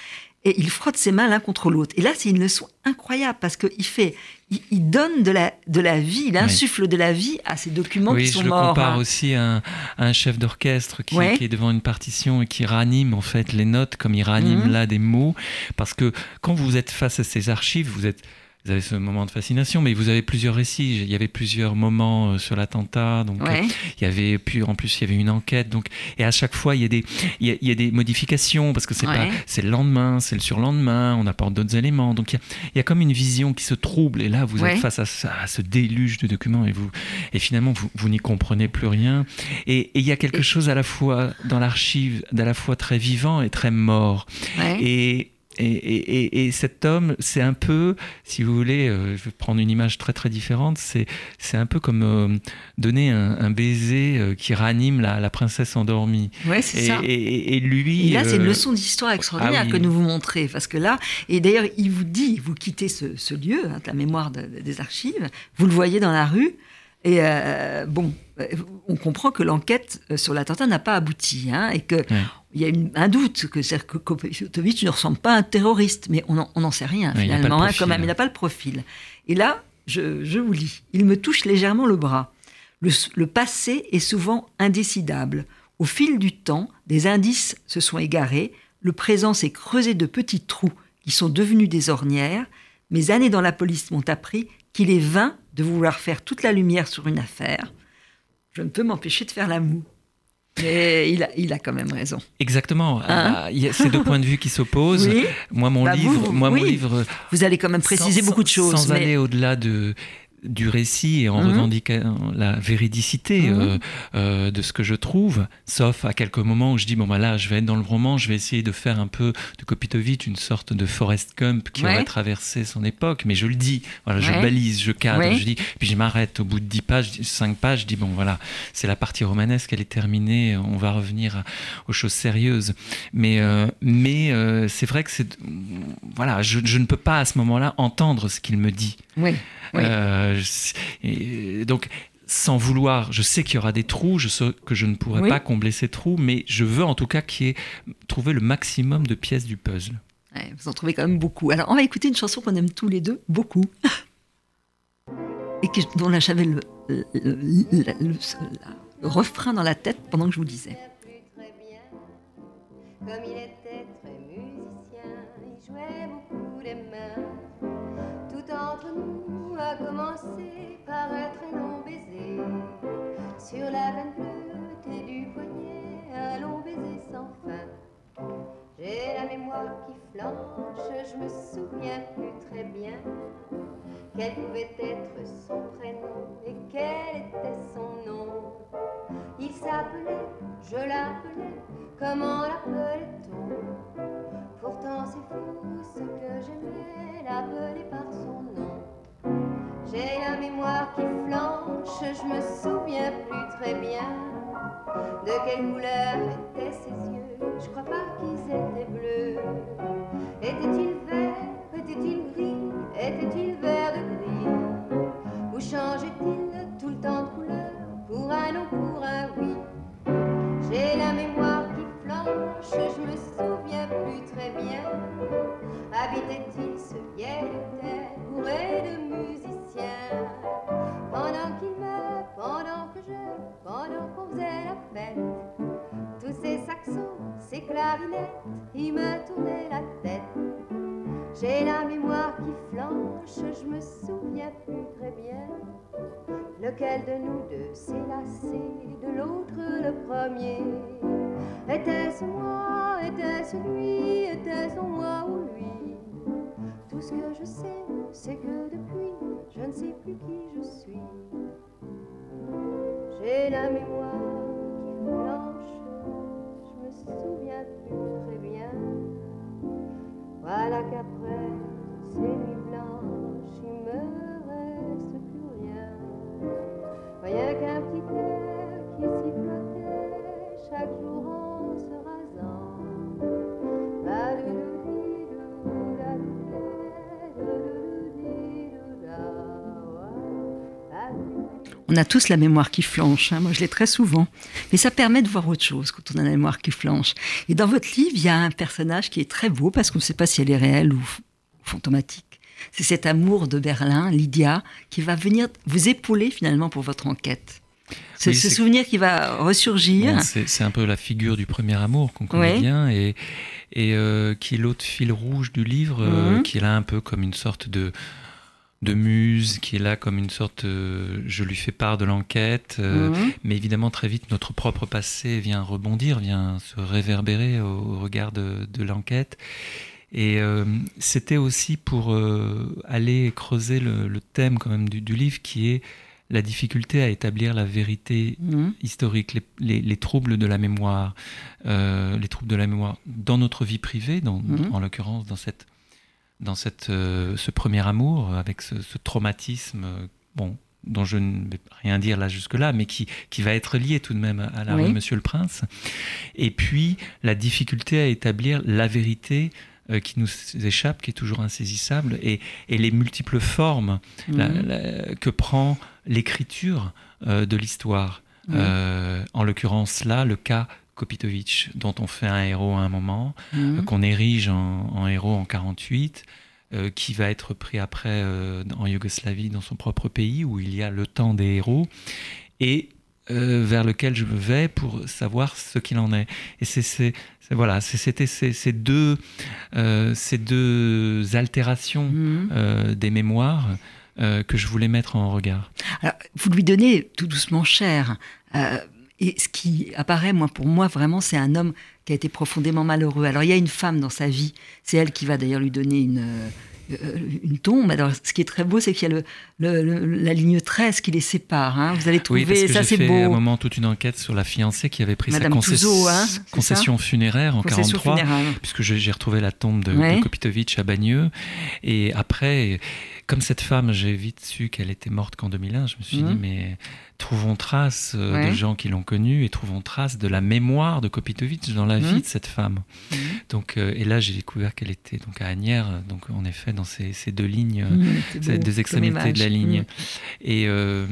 [SPEAKER 2] et il frotte ses mains l'un contre l'autre. Et là, c'est une leçon incroyable parce qu'il fait, il, donne de la, de la vie, il insuffle de la vie à ces documents qui sont morts.
[SPEAKER 3] Oui, je le compare hein. aussi à un, chef d'orchestre qui, est devant une partition et qui ranime en fait les notes comme il ranime mhm. là des mots. Parce que quand vous êtes face à ces archives, vous êtes vous avez ce moment de fascination, mais vous avez plusieurs récits. Il y avait plusieurs moments euh, sur l'attentat, donc euh, il y avait puis en plus il y avait une enquête, donc et à chaque fois il y a des il y a, des modifications parce que c'est pas c'est le lendemain, c'est le surlendemain, on apporte d'autres éléments, donc il y, a, comme une vision qui se trouble et là vous êtes face à, ce déluge de documents et vous et finalement vous, vous n'y comprenez plus rien. Et, il y a quelque chose à la fois dans l'archive d'à la fois très vivant et très mort. Et et, cet homme, c'est un peu, si vous voulez, euh, je vais prendre une image très très différente, c'est, c'est un peu comme euh, donner un, baiser euh, qui ranime la, princesse endormie.
[SPEAKER 2] Ouais, c'est ça.
[SPEAKER 3] Et, lui.
[SPEAKER 2] Là, c'est une leçon d'histoire extraordinaire ah que nous vous montrez. Parce que là, et d'ailleurs, il vous dit, vous quittez ce, lieu, hein, la mémoire des archives, vous le voyez dans la rue, et bon, on comprend que l'enquête sur l'attentat n'a pas abouti, hein, et que il y a un doute que Kopetovic ne ressemble pas à un terroriste, mais on n'en sait rien finalement, hein, quand même, il n'a pas le profil. Et là,
[SPEAKER 4] je, vous lis. Il me touche légèrement le bras. Le, passé est souvent indécidable. Au fil du temps, des indices se sont égarés, le présent s'est creusé de petits trous qui sont devenus des ornières. Mes années dans la police m'ont appris qu'il est vain de vouloir faire toute la lumière sur une affaire. Je ne peux m'empêcher de faire l'amour. Mais il a, il a quand même raison.
[SPEAKER 3] Exactement. Hein ah, il y a ces deux points de vue qui s'opposent. Moi, mon bah, livre, moi, mon livre.
[SPEAKER 4] Vous allez quand même préciser beaucoup de choses.
[SPEAKER 3] Sans aller au-delà de du récit et en mhm. revendiquant la véridicité mhm. euh, euh, de ce que je trouve, sauf à quelques moments où je dis bon bah là je vais être dans le roman, je vais essayer de faire un peu de Kopitovitch une sorte de Forrest Gump qui aurait traversé son époque, mais je le dis, voilà, je balise, je cadre, je dis, puis je m'arrête au bout de 10 pages, 5 pages, je dis bon voilà, c'est la partie romanesque, elle est terminée, on va revenir aux choses sérieuses, mais euh, mais c'est vrai que c'est voilà, je, je, ne peux pas à ce moment-là entendre ce qu'il me dit.
[SPEAKER 4] Oui.
[SPEAKER 3] Euh, donc, sans vouloir, je sais qu'il y aura des trous, je sais que je ne pourrai pas combler ces trous, mais je veux en tout cas qu'il y ait trouvé le maximum de pièces du puzzle.
[SPEAKER 4] vous en trouvez quand même beaucoup. Alors, on va écouter une chanson qu'on aime tous les deux beaucoup. Et dont j'avais le, le, refrain dans la tête pendant que je vous disais. Comme il était a commencé par un très long baiser. Sur la veine bleutée du poignet, un long baiser sans fin. J'ai la mémoire qui flanche, je me souviens plus très bien quel pouvait être son prénom et quel était son nom. Il s'appelait, je l'appelais, comment l'appelait-on? Pourtant c'est fou ce que j'aimais, l'appeler par son nom. J'ai la mémoire qui flanche, je me souviens plus très bien de quelle couleur étaient ses yeux. Je crois pas qu'ils étaient bleus. Était-il vert Était-il gris? Était-il vert de gris? Ou changeait-il tout le temps de couleur? Pour un non, pour un oui J'ai la mémoire qui flanche, je me souviens plus très bien. Habitait-il ce vieil me tournaient la tête. J'ai la mémoire qui flanche, je me souviens plus très bien. Lequel de nous deux s'est lassé de l'autre le premier? Était-ce moi, était-ce lui, était-ce moi ou lui? Tout ce que je sais, c'est que depuis je ne sais plus qui je suis. J'ai la mémoire qui flanche, je me souviens plus. Voilà qu'après ces nuits blanches, il me reste plus rien. Rien qu'un petit On a tous la mémoire qui flanche. Hein. Moi, je l'ai très souvent. Mais ça permet de voir autre chose quand on a la mémoire qui flanche. Et dans votre livre, il y a un personnage qui est très beau parce qu'on ne sait pas si elle est réelle ou fantomatique. C'est cet amour de Berlin, Lydia, qui va venir vous épauler finalement pour votre enquête. C'est ce souvenir qui va ressurgir.
[SPEAKER 3] c'est un peu la figure du premier amour qu'on connaît bien et, et euh, qui est l'autre fil rouge du livre, euh, mhm. qui est là un peu comme une sorte de, de muse qui est là comme une sorte, euh, je lui fais part de l'enquête, euh, mhm. mais évidemment très vite notre propre passé vient rebondir, vient se réverbérer au, regard de, l'enquête. Et euh, c'était aussi pour aller creuser le, thème quand même du, livre qui est la difficulté à établir la vérité mhm. historique, les, troubles de la mémoire, les troubles de la mémoire dans notre vie privée, dans, mhm. en l'occurrence dans cette dans cette, euh, ce premier amour, avec ce, traumatisme, euh, bon, dont je ne vais rien dire là jusque-là, mais qui, qui va être lié tout de même à la Monsieur le Prince. Et puis, la difficulté à établir la vérité euh, qui nous échappe, qui est toujours insaisissable, et, et les multiples formes mhm. que prend l'écriture de l'histoire. en l'occurrence là, le cas Kopitovitch, dont on fait un héros à un moment, mhm. qu'on érige en, héros en 48, qui va être pris après en Yougoslavie, dans son propre pays, où il y a le temps des héros, et vers lequel je vais pour savoir ce qu'il en est. Et c'est voilà, c'était ces, deux, ces deux altérations mmh. des mémoires que je voulais mettre en regard.
[SPEAKER 2] Alors, vous lui donnez tout doucement cher. Et ce qui apparaît, moi, pour moi, vraiment, c'est un homme qui a été profondément malheureux. Alors, il y a une femme dans sa vie, c'est elle qui va d'ailleurs lui donner une, euh, une tombe. Alors, ce qui est très beau, c'est qu'il y a le, la ligne 13 qui les sépare. Hein. Vous allez trouver,
[SPEAKER 3] oui,
[SPEAKER 2] ça
[SPEAKER 3] c'est
[SPEAKER 2] beau.
[SPEAKER 3] à un moment toute une enquête sur la fiancée qui avait pris
[SPEAKER 2] sa
[SPEAKER 3] hein, concession funéraire en 1943, puisque j'ai retrouvé la tombe de, de Kopitovic à Bagneux. Et après, comme cette femme, j'ai vite su qu'elle était morte qu'en 2001, je me suis dit, mmh. mais trouvons trace euh, des gens qui l'ont connue et trouvons trace de la mémoire de Kopitovic dans la mmh. vie de cette femme. Mmh. Donc, euh, et là, j'ai découvert qu'elle était donc à Agnières, donc en effet dans ces, deux lignes, ces deux extrémités de la ligne. Et, euh,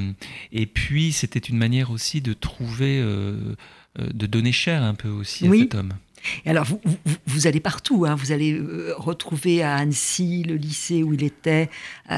[SPEAKER 3] et puis, c'était une manière aussi de trouver, de donner chair un peu aussi à cet homme.
[SPEAKER 2] Et alors, vous, vous, allez partout. Hein. Vous allez euh, retrouver à Annecy le lycée où il était, euh,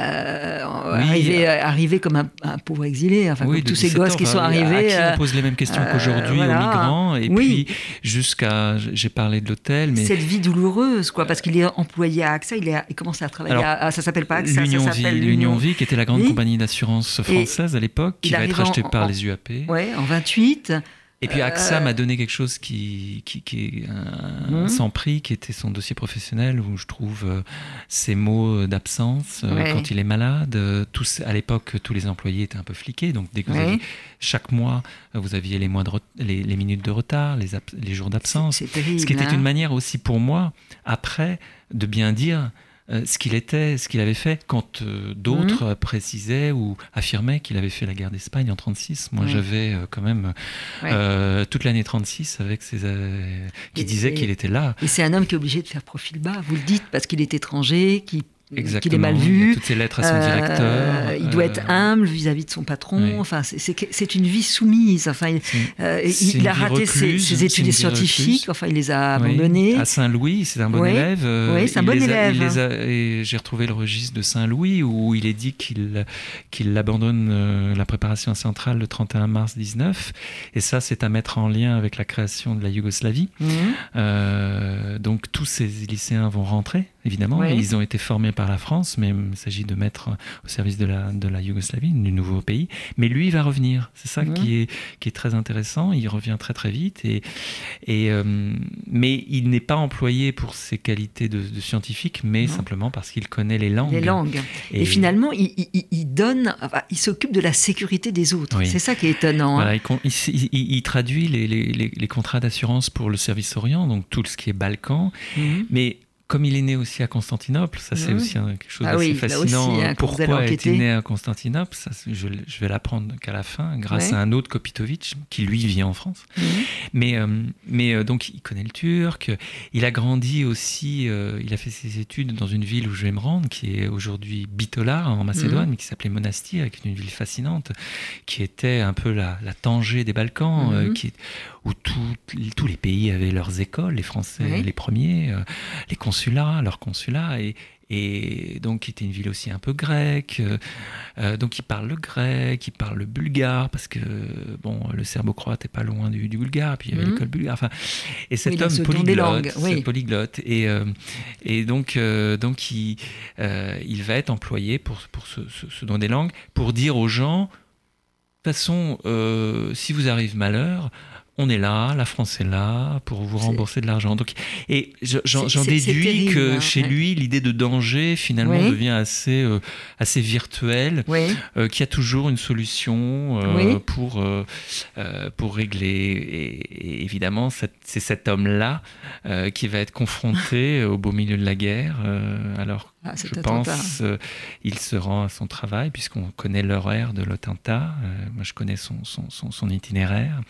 [SPEAKER 2] euh, arrivé, comme un, pauvre exilé. Enfin, comme tous ces gosses qui sont arrivés.
[SPEAKER 3] À qui on pose les mêmes questions qu'aujourd'hui aux migrants. Et puis, jusqu'à. J'ai parlé de l'hôtel. mais
[SPEAKER 2] Cette vie douloureuse, quoi, parce qu'il est employé à AXA. Il, est, il commence à travailler à. Ça s'appelle pas AXA,
[SPEAKER 3] L'Union
[SPEAKER 2] ça
[SPEAKER 3] Vie, l'Union Vie, qui était la grande compagnie d'assurance française à l'époque, qui va être rachetée par les UAP.
[SPEAKER 2] Oui, en 28.
[SPEAKER 3] Et puis AXA euh, m'a donné quelque chose qui, qui, qui est un, mmh. sans prix, qui était son dossier professionnel, où je trouve euh, ses mots d'absence euh, quand il est malade. Tous, à l'époque, tous les employés étaient un peu fliqués, donc dès que vous aviez, chaque mois, vous aviez les, mois de, les, les, minutes de retard, les, les jours d'absence. Ce qui était
[SPEAKER 2] hein.
[SPEAKER 3] une manière aussi pour moi, après, de bien dire euh, ce qu'il était, ce qu'il avait fait, quand euh, d'autres mhm. précisaient ou affirmaient qu'il avait fait la guerre d'Espagne en 36. Moi, j'avais euh, quand même toute l'année 36 avec ces qui disaient qu'il était là.
[SPEAKER 2] Et c'est un homme qui est obligé de faire profil bas. Vous le dites parce qu'il est étranger, qui qu'il est mal vu.
[SPEAKER 3] toutes ces lettres à son directeur.
[SPEAKER 2] Il doit être humble vis-à-vis de son patron. Enfin, c'est une vie soumise. Enfin, il, il a raté ses, études scientifiques. Enfin, il les a abandonnées.
[SPEAKER 3] À Saint-Louis, c'est un bon élève.
[SPEAKER 2] Oui, c'est un bon
[SPEAKER 3] élève. J'ai retrouvé le registre de Saint-Louis où il est dit qu'il qu'il abandonne la préparation centrale le 31 mars 19. Et ça, c'est à mettre en lien avec la création de la Yougoslavie. donc, tous ces lycéens vont rentrer évidemment. Ils ont été formés par la France, mais il s'agit de mettre au service de la, de la Yougoslavie, du nouveau pays. Mais lui, il va revenir. C'est ça qui, est, qui est très intéressant. Il revient très très vite. Et, et, euh, mais il n'est pas employé pour ses qualités de, scientifique, mais simplement parce qu'il connaît les langues.
[SPEAKER 2] Les langues. Et, finalement, il, il, donne, il s'occupe de la sécurité des autres. C'est ça qui est étonnant.
[SPEAKER 3] Hein. il, traduit les, les, les, contrats d'assurance pour le service Orient, donc tout ce qui est Balkan. Mhm. Mais comme il est né aussi à Constantinople, ça c'est mmh. aussi quelque chose ah d'assez fascinant. Hein, Pourquoi est-il né à Constantinople ça, je, je, vais l'apprendre qu'à la fin, grâce à un autre Kopitovic qui lui vit en France. Mmh. Mais, euh, mais euh, donc il connaît le turc. Il a grandi aussi. Euh, il a fait ses études dans une ville où je vais me rendre, qui est aujourd'hui Bitola en Macédoine, mmh. mais qui s'appelait Monastir, qui est une ville fascinante, qui était un peu la, la Tangée des Balkans, qui où tous les pays avaient leurs écoles, les Français les premiers, euh, les consulats, leurs consulats, et, et donc était une ville aussi un peu grecque. Euh, euh, donc il parle le grec, il parle le bulgare, parce que bon, le serbo-croate est pas loin du, bulgare, puis il y avait mhm. l'école bulgare. Enfin, et cet homme polyglotte, polyglotte, et, et donc, donc il, il va être employé pour, pour ce, ce, don des langues, pour dire aux gens, de toute façon, si vous arrive malheur, on est là, la France est là pour vous rembourser de l'argent. Donc, et j'en déduis que hein, chez lui, l'idée de danger finalement devient assez, euh, assez virtuelle, euh, qu'il y a toujours une solution euh, pour, pour régler. Et, évidemment, c'est cet homme-là qui va être confronté au beau milieu de la guerre. alors, ah, je pense, il se rend à son travail puisqu'on connaît l'horaire de l'attentat. moi, je connais son, son, son itinéraire.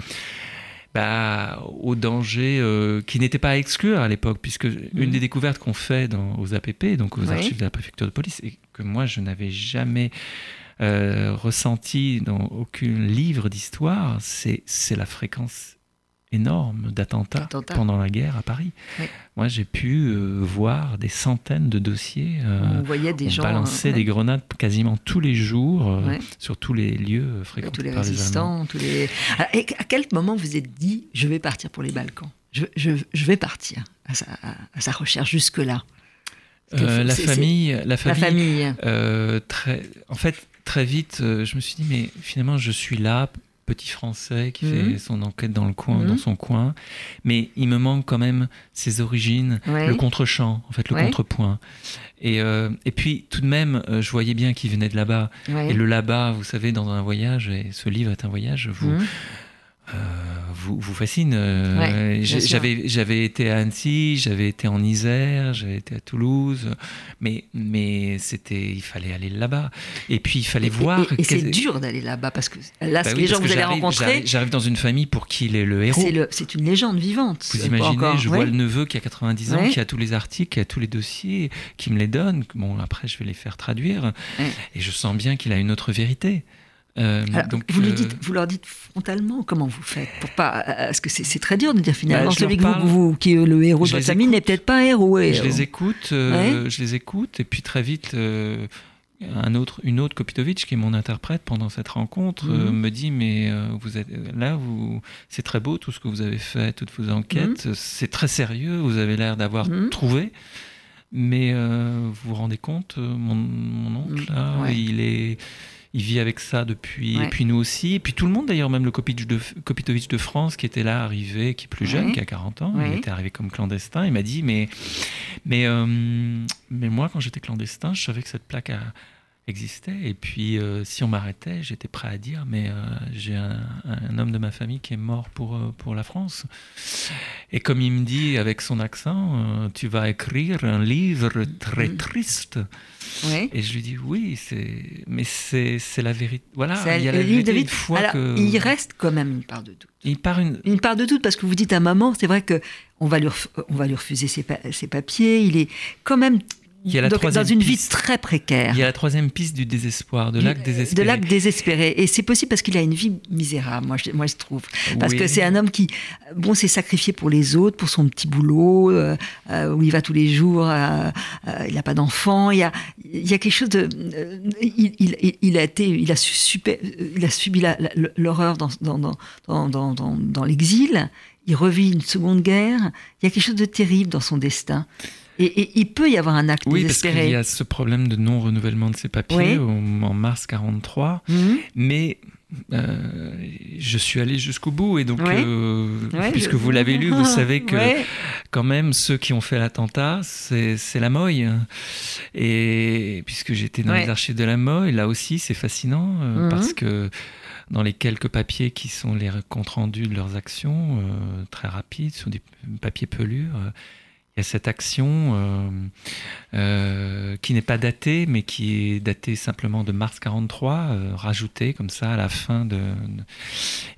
[SPEAKER 3] Bah, au danger euh, qui n'était pas à exclure à l'époque, puisque une mhm. des découvertes qu'on fait dans, aux APP, donc aux archives de la préfecture de police, et que moi je n'avais jamais euh, ressenti dans aucun livre d'histoire, c'est la fréquence énorme d'attentats
[SPEAKER 2] Attentats.
[SPEAKER 3] pendant la guerre à Paris.
[SPEAKER 2] Oui.
[SPEAKER 3] Moi, j'ai pu euh, voir des centaines de dossiers. euh,
[SPEAKER 2] On voyait des
[SPEAKER 3] on
[SPEAKER 2] gens.
[SPEAKER 3] balançait
[SPEAKER 2] euh,
[SPEAKER 3] des grenades quasiment tous les jours euh,
[SPEAKER 2] Ouais.
[SPEAKER 3] sur tous les lieux fréquentés
[SPEAKER 2] tous les
[SPEAKER 3] par les Allemands.
[SPEAKER 2] résistants, tous les. Ah, Et à quel moment vous êtes dit, je vais partir pour les Balkans? Je, je, je vais partir à sa, à sa recherche jusque-là?
[SPEAKER 3] La famille, la famille, très, en fait, très vite, je me suis dit, mais finalement, je suis là, petit Français qui
[SPEAKER 2] Mhm.
[SPEAKER 3] fait son enquête dans le coin,
[SPEAKER 2] Mhm.
[SPEAKER 3] dans son coin, mais il me manque quand même ses origines,
[SPEAKER 2] Ouais.
[SPEAKER 3] le contre-champ, en fait, le
[SPEAKER 2] Ouais.
[SPEAKER 3] contrepoint. Et, euh, et puis, tout de même, euh, je voyais bien qu'il venait de là-bas.
[SPEAKER 2] Ouais.
[SPEAKER 3] Et le là-bas, vous savez, dans un voyage, et ce livre est un voyage, vous,
[SPEAKER 2] Mhm.
[SPEAKER 3] Euh, vous, vous fascine. euh,
[SPEAKER 2] Ouais,
[SPEAKER 3] j'avais, j'avais été à Annecy, j'avais été en Isère, j'avais été à Toulouse, mais, mais c'était, il fallait aller là-bas. Et puis il fallait
[SPEAKER 2] Et-
[SPEAKER 3] voir.
[SPEAKER 2] Et, et c'est dur d'aller là-bas parce que là,
[SPEAKER 3] Bah oui,
[SPEAKER 2] les gens que vous allez rencontrer,
[SPEAKER 3] J'arrive, dans une famille pour qui il est le héros.
[SPEAKER 2] c'est une légende vivante.
[SPEAKER 3] Vous imaginez,
[SPEAKER 2] encore.
[SPEAKER 3] je
[SPEAKER 2] Ouais.
[SPEAKER 3] vois le neveu qui a 90 ans,
[SPEAKER 2] Ouais.
[SPEAKER 3] qui a tous les articles, qui a tous les dossiers, qui me les donne. Bon, après, je vais les faire traduire. Et je sens bien qu'il a une autre vérité. Euh,
[SPEAKER 2] Alors,
[SPEAKER 3] donc,
[SPEAKER 2] vous, le
[SPEAKER 3] euh,
[SPEAKER 2] dites, vous leur dites frontalement comment vous faites pour pas euh, parce que c'est très dur de dire finalement
[SPEAKER 3] Bah,
[SPEAKER 2] celui que vous, qui est le héros de votre famille n'est peut-être pas un héros.
[SPEAKER 3] Je les écoute, euh, je les écoute, et puis très vite, un autre, une autre Kopitovitch, qui est mon interprète pendant cette rencontre,
[SPEAKER 2] Mhm.
[SPEAKER 3] me dit mais vous êtes là, vous, c'est très beau tout ce que vous avez fait, toutes vos enquêtes, c'est très sérieux, vous avez l'air d'avoir
[SPEAKER 2] Mhm.
[SPEAKER 3] trouvé. Mais vous vous rendez compte, mon, mon oncle,
[SPEAKER 2] Mhm.
[SPEAKER 3] là,
[SPEAKER 2] Ouais.
[SPEAKER 3] il est, il vit avec ça depuis,
[SPEAKER 2] Ouais.
[SPEAKER 3] et puis nous aussi, et puis tout le monde d'ailleurs, même le Kopitovitch de, France qui était là, arrivé, qui est plus jeune,
[SPEAKER 2] Ouais.
[SPEAKER 3] qui a 40 ans,
[SPEAKER 2] Ouais.
[SPEAKER 3] il était arrivé comme clandestin, il m'a dit mais, mais, euh, mais moi quand j'étais clandestin, je savais que cette plaque a- existait, et puis euh, si on m'arrêtait, j'étais prêt à dire mais euh, j'ai un, un homme de ma famille qui est mort pour, euh, pour la France. Et comme il me dit avec son accent, tu vas écrire un livre très
[SPEAKER 2] Mhm.
[SPEAKER 3] triste. Et je lui dis oui, c'est mais c'est la vérité. Voilà, il y a
[SPEAKER 2] le
[SPEAKER 3] la
[SPEAKER 2] livre
[SPEAKER 3] vérité
[SPEAKER 2] de
[SPEAKER 3] une fois
[SPEAKER 2] Alors,
[SPEAKER 3] que
[SPEAKER 2] il reste quand même une part de doute.
[SPEAKER 3] il part une
[SPEAKER 2] Une part de doute parce que vous dites à maman, c'est vrai que on va lui, on va lui refuser ses, pa- ses papiers. Il est quand même
[SPEAKER 3] Il y a la
[SPEAKER 2] donc, dans une vie très précaire.
[SPEAKER 3] il y a la troisième piste du désespoir, de l'acte désespéré.
[SPEAKER 2] De l'acte désespéré. Et c'est possible parce qu'il a une vie misérable, moi je, moi, je trouve. Parce
[SPEAKER 3] Oui.
[SPEAKER 2] que c'est un homme qui, bon, s'est sacrifié pour les autres, pour son petit boulot, euh, euh, où il va tous les jours, euh, il n'a pas d'enfant. Il y a, il y a quelque chose de. il, il- il a été, il a, su- super- il a subi l'horreur dans- dans l'exil. Il revit une seconde guerre. Il y a quelque chose de terrible dans son destin. Et, et il peut y avoir un acte
[SPEAKER 3] Oui, parce qu'il y a ce problème de non-renouvellement de ses papiers
[SPEAKER 2] Oui.
[SPEAKER 3] en mars 43.
[SPEAKER 2] Mhm.
[SPEAKER 3] Mais euh, je suis allé jusqu'au bout et donc,
[SPEAKER 2] Ouais.
[SPEAKER 3] euh,
[SPEAKER 2] Ouais,
[SPEAKER 3] puisque
[SPEAKER 2] je-
[SPEAKER 3] vous l'avez lu, vous savez que
[SPEAKER 2] Ouais.
[SPEAKER 3] quand même ceux qui ont fait l'attentat, c'est la Moye. Et puisque j'étais dans les archives de la Moye, là aussi c'est fascinant euh,
[SPEAKER 2] Mhm.
[SPEAKER 3] parce que dans les quelques papiers qui sont les comptes rendus de leurs actions, très rapides, sur des papiers pelures, il y a cette action euh, euh, qui n'est pas datée, mais qui est datée simplement de mars 43, euh, rajoutée comme ça à la fin de,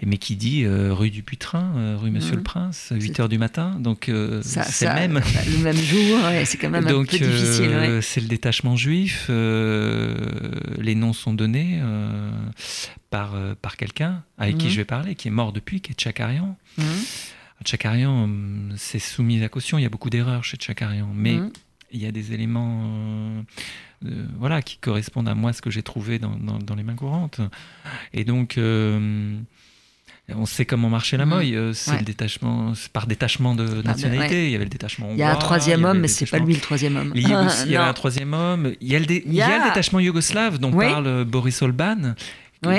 [SPEAKER 3] mais qui dit rue du Putrin, rue Monsieur
[SPEAKER 2] Mhm.
[SPEAKER 3] le Prince, 8
[SPEAKER 2] C'est-
[SPEAKER 3] heures du matin, donc c'est le même.
[SPEAKER 2] Le même jour, ouais, c'est quand même
[SPEAKER 3] Donc,
[SPEAKER 2] un peu difficile. ouais.
[SPEAKER 3] c'est le détachement juif. les noms sont donnés par, par quelqu'un avec qui
[SPEAKER 2] Mhm.
[SPEAKER 3] je vais parler, qui est mort depuis, qui est Tchakarian.
[SPEAKER 2] Mhm.
[SPEAKER 3] Tchakarian, hum, c'est soumis à caution. Il y a beaucoup d'erreurs chez Tchakarian, mais
[SPEAKER 2] Mhm.
[SPEAKER 3] il y a des éléments euh, euh, voilà, qui correspondent à moi, ce que j'ai trouvé dans, dans- dans les mains courantes. Et donc, euh, on sait comment marchait la
[SPEAKER 2] Mhm.
[SPEAKER 3] Euh, C'est
[SPEAKER 2] Ouais.
[SPEAKER 3] le détachement, par détachement de
[SPEAKER 2] de-
[SPEAKER 3] nationalité.
[SPEAKER 2] ouais.
[SPEAKER 3] Il y avait le détachement
[SPEAKER 2] Il y a un
[SPEAKER 3] hongrois,
[SPEAKER 2] troisième homme, mais c'est pas lui le troisième homme.
[SPEAKER 3] il y avait
[SPEAKER 2] Non.
[SPEAKER 3] un troisième homme. Il y a le, dé-
[SPEAKER 2] Il
[SPEAKER 3] il y
[SPEAKER 2] y
[SPEAKER 3] a le
[SPEAKER 2] a-
[SPEAKER 3] détachement yougoslave dont
[SPEAKER 2] Oui.
[SPEAKER 3] parle euh, Boris Olban,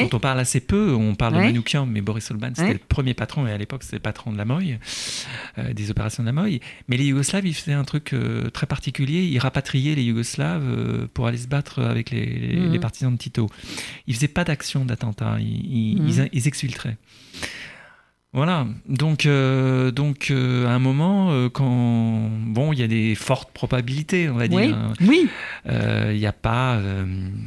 [SPEAKER 3] dont on parle assez peu. On parle de Manoukian, mais Boris Olban, c'était le premier patron, et à l'époque, c'était le patron de la Moye, euh, des opérations de la Moye. Mais les Yougoslaves, ils faisaient un truc euh, très particulier. Ils rapatriaient les Yougoslaves euh, pour aller se battre avec les, les- les partisans de Tito. Ils faisaient pas d'action d'attentat. Ils, ils, ils- ils exfiltraient. Voilà, donc, euh, donc euh, à un moment, euh, quand bon, il y a des fortes probabilités, on va dire.
[SPEAKER 2] Oui, oui.
[SPEAKER 3] Il n'y a pas,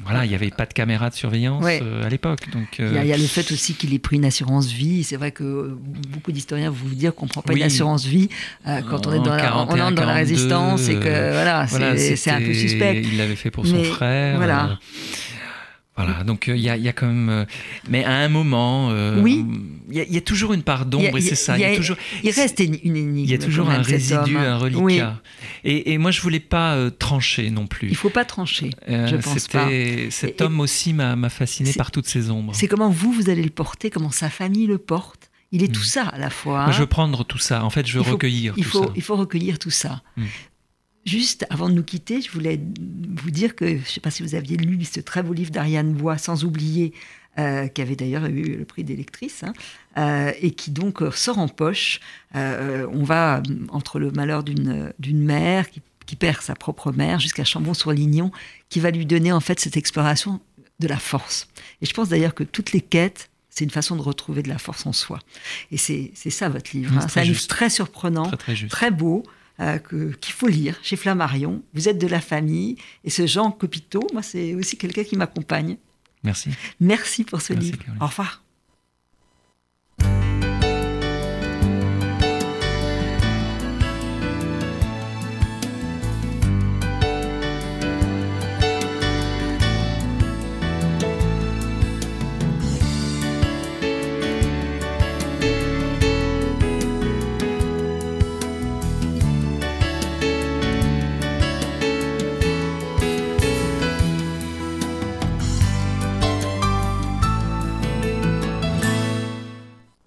[SPEAKER 3] voilà, il n'y avait pas de caméra de surveillance
[SPEAKER 2] Ouais.
[SPEAKER 3] à l'époque, donc.
[SPEAKER 2] Il y, a, y le fait aussi qu'il ait pris une assurance vie. C'est vrai que beaucoup d'historiens vont vous dire qu'on ne prend pas
[SPEAKER 3] Oui.
[SPEAKER 2] une assurance vie quand on est dans la, on
[SPEAKER 3] 41,
[SPEAKER 2] entre dans la
[SPEAKER 3] 42,
[SPEAKER 2] résistance et que voilà,
[SPEAKER 3] voilà,
[SPEAKER 2] c'est un peu suspect.
[SPEAKER 3] Il l'avait fait pour son
[SPEAKER 2] Mais
[SPEAKER 3] frère.
[SPEAKER 2] voilà.
[SPEAKER 3] Euh, Voilà, donc il y, a, y, a quand même. mais à un moment,
[SPEAKER 2] oui.
[SPEAKER 3] il y, a toujours une part d'ombre, et c'est ça.
[SPEAKER 2] Il,
[SPEAKER 3] toujours,
[SPEAKER 2] il reste une, énigme.
[SPEAKER 3] Il y a toujours un résidu, un reliquat.
[SPEAKER 2] Oui.
[SPEAKER 3] Et, et, moi, je voulais pas trancher non plus.
[SPEAKER 2] Il faut pas trancher, je pense pas.
[SPEAKER 3] Cet homme aussi m'a fasciné par toutes ces ombres.
[SPEAKER 2] C'est comment vous, vous allez le porter, comment sa famille le porte. Il est tout ça à la fois.
[SPEAKER 3] Je veux prendre tout ça. En fait, je veux
[SPEAKER 2] il faut,
[SPEAKER 3] recueillir
[SPEAKER 2] il
[SPEAKER 3] tout
[SPEAKER 2] faut,
[SPEAKER 3] ça.
[SPEAKER 2] Il faut recueillir tout ça. Juste avant de nous quitter, je voulais vous dire que, je ne sais pas si vous aviez lu ce très beau livre d'Ariane Bois, Sans oublier, euh, qui avait d'ailleurs eu le prix d'électrice, hein, euh, et qui donc sort en poche. Euh, on va entre le malheur d'une mère qui, qui, perd sa propre mère jusqu'à Chambon-sur-Lignon, qui va lui donner en fait cette exploration de la force. Et je pense d'ailleurs que toutes les quêtes, c'est une façon de retrouver de la force en soi. Et c'est ça votre livre. Hein. C'est un livre très surprenant,
[SPEAKER 3] très, très,
[SPEAKER 2] très beau. Euh, qu'il faut lire chez Flammarion. Vous êtes de la famille. Et ce Jean Copiteau, moi, c'est aussi quelqu'un qui m'accompagne.
[SPEAKER 3] Merci.
[SPEAKER 2] Merci pour ce
[SPEAKER 3] Merci,
[SPEAKER 2] livre.
[SPEAKER 3] Caroline.
[SPEAKER 2] Au revoir.